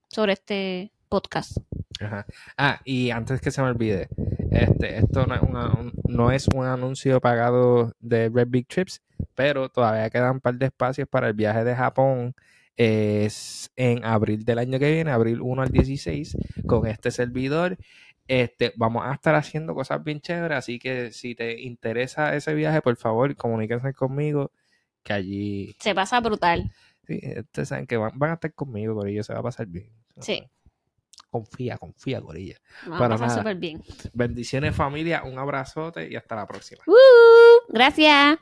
sobre este podcast. Ajá. Ah, y antes que se me olvide, este, esto no es, una- un, no es un anuncio pagado de Red Big Trips, pero todavía quedan un par de espacios para el viaje de Japón. Es en abril del año que viene, abril 1 al 16, con este servidor. Este, vamos a estar haciendo cosas bien chéveres, así que si te interesa ese viaje, por favor, comuníquense conmigo, que allí, Se pasa brutal. sí, ustedes saben que van, van a estar conmigo, Corilla, se va a pasar bien. Sí. Confía, confía, Corilla. Vamos Para a súper bien. Bendiciones familia, un abrazote y hasta la próxima. ¡Woo! Gracias.